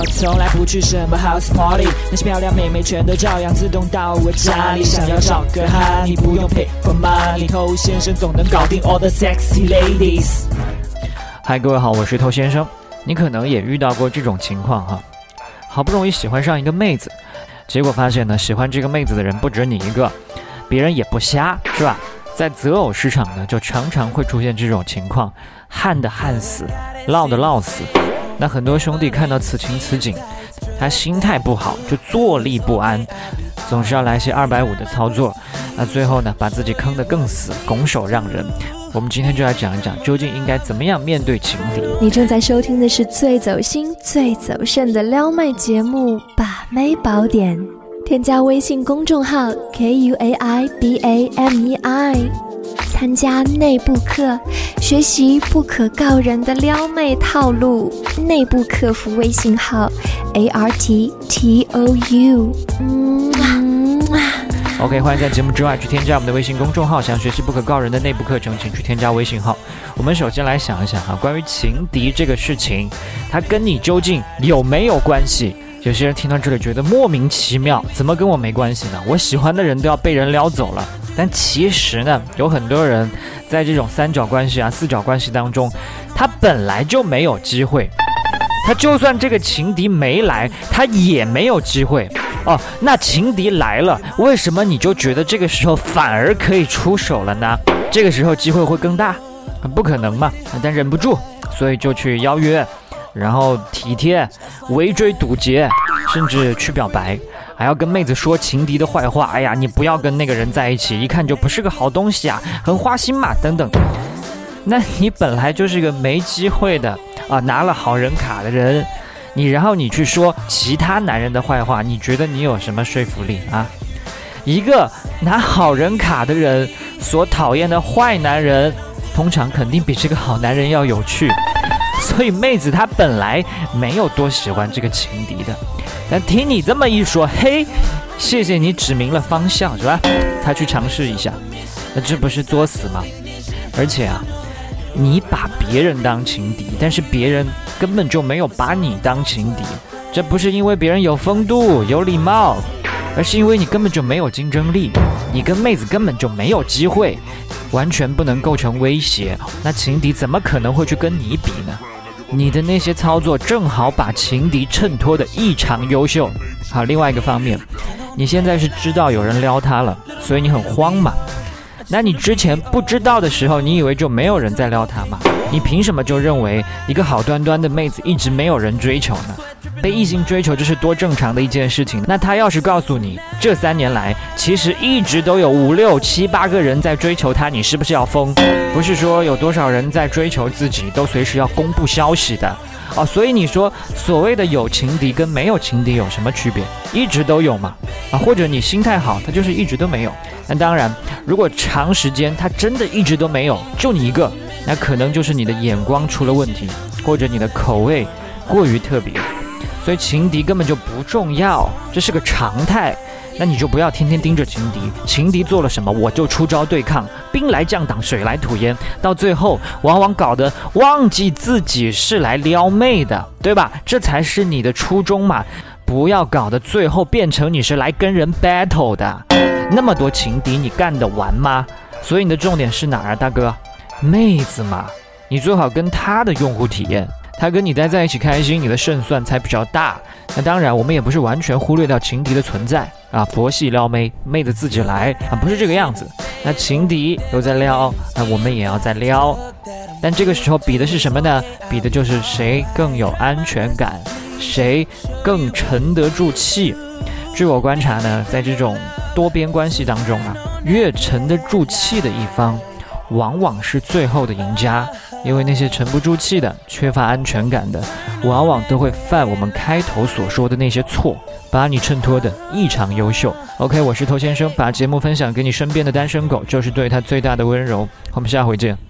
我从来不去什么 house party，那些漂亮妹妹全都照样自动到我家里。想要找个哈，你不用 pay for money，偷先生总能搞定 all the sexy ladies。嗨，各位好，我是偷先生。你可能也遇到过这种情况哈，好不容易喜欢上一个妹子，结果发现呢，喜欢这个妹子的人不止你一个，别人也不瞎，是吧？在择偶市场呢，就常常会出现这种情况，旱的旱死，涝的涝死。那很多兄弟看到此情此景，他心态不好，就坐立不安，总是要来些二百五的操作，那最后呢，把自己坑得更死，拱手让人。我们今天就来讲一讲，究竟应该怎么样面对情敌。你正在收听的是最走心、最走肾的撩妹节目《把妹宝典》。添加微信公众号 k u a i b a m e i，参加内部课，学习不可告人的撩妹套路。内部客服微信号 a r t t o u。嗯 OK，欢迎在节目之外去添加我们的微信公众号，想学习不可告人的内部课程，请去添加微信号。我们首先来想一想哈，关于情敌这个事情，它跟你究竟有没有关系？有些人听到这里觉得莫名其妙，怎么跟我没关系呢？我喜欢的人都要被人撩走了。但其实呢，有很多人在这种三角关系啊、四角关系当中，他本来就没有机会。他就算这个情敌没来，他也没有机会。哦，那情敌来了，为什么你就觉得这个时候反而可以出手了呢？这个时候机会会更大？不可能嘛！但忍不住，所以就去邀约，然后体贴、围追堵截，甚至去表白，还要跟妹子说情敌的坏话。哎呀，你不要跟那个人在一起，一看就不是个好东西啊，很花心嘛，等等。那你本来就是个没机会的啊，拿了好人卡的人。你然后你去说其他男人的坏话，你觉得你有什么说服力啊？一个拿好人卡的人所讨厌的坏男人，通常肯定比这个好男人要有趣。所以妹子她本来没有多喜欢这个情敌的，但听你这么一说，嘿，谢谢你指明了方向，是吧？她去尝试一下，那这不是作死吗？而且啊。你把别人当情敌，但是别人根本就没有把你当情敌，这不是因为别人有风度、有礼貌，而是因为你根本就没有竞争力，你跟妹子根本就没有机会，完全不能构成威胁。那情敌怎么可能会去跟你比呢？你的那些操作正好把情敌衬托的异常优秀。好，另外一个方面，你现在是知道有人撩他了，所以你很慌嘛？那你之前不知道的时候，你以为就没有人在撩他吗？你凭什么就认为一个好端端的妹子一直没有人追求呢？被异性追求这是多正常的一件事情。那他要是告诉你这三年来其实一直都有五六七八个人在追求他，你是不是要疯？不是说有多少人在追求自己都随时要公布消息的。哦，所以你说所谓的有情敌跟没有情敌有什么区别？一直都有嘛？啊，或者你心态好，他就是一直都没有。那当然，如果长时间他真的一直都没有，就你一个，那可能就是你的眼光出了问题，或者你的口味过于特别。所以情敌根本就不重要，这是个常态。那你就不要天天盯着情敌，情敌做了什么我就出招对抗，兵来将挡，水来土掩，到最后往往搞得忘记自己是来撩妹的，对吧？这才是你的初衷嘛！不要搞得最后变成你是来跟人 battle 的，那么多情敌你干得完吗？所以你的重点是哪儿啊，大哥？妹子嘛，你最好跟他的用户体验。他跟你待在一起开心，你的胜算才比较大。那当然，我们也不是完全忽略掉情敌的存在啊，佛系撩妹，妹子自己来啊，不是这个样子。那情敌都在撩，那我们也要在撩。但这个时候比的是什么呢？比的就是谁更有安全感，谁更沉得住气。据我观察呢，在这种多边关系当中啊，越沉得住气的一方。往往是最后的赢家，因为那些沉不住气的、缺乏安全感的，往往都会犯我们开头所说的那些错，把你衬托的异常优秀。OK，我是头先生，把节目分享给你身边的单身狗，就是对他最大的温柔。我们下回见。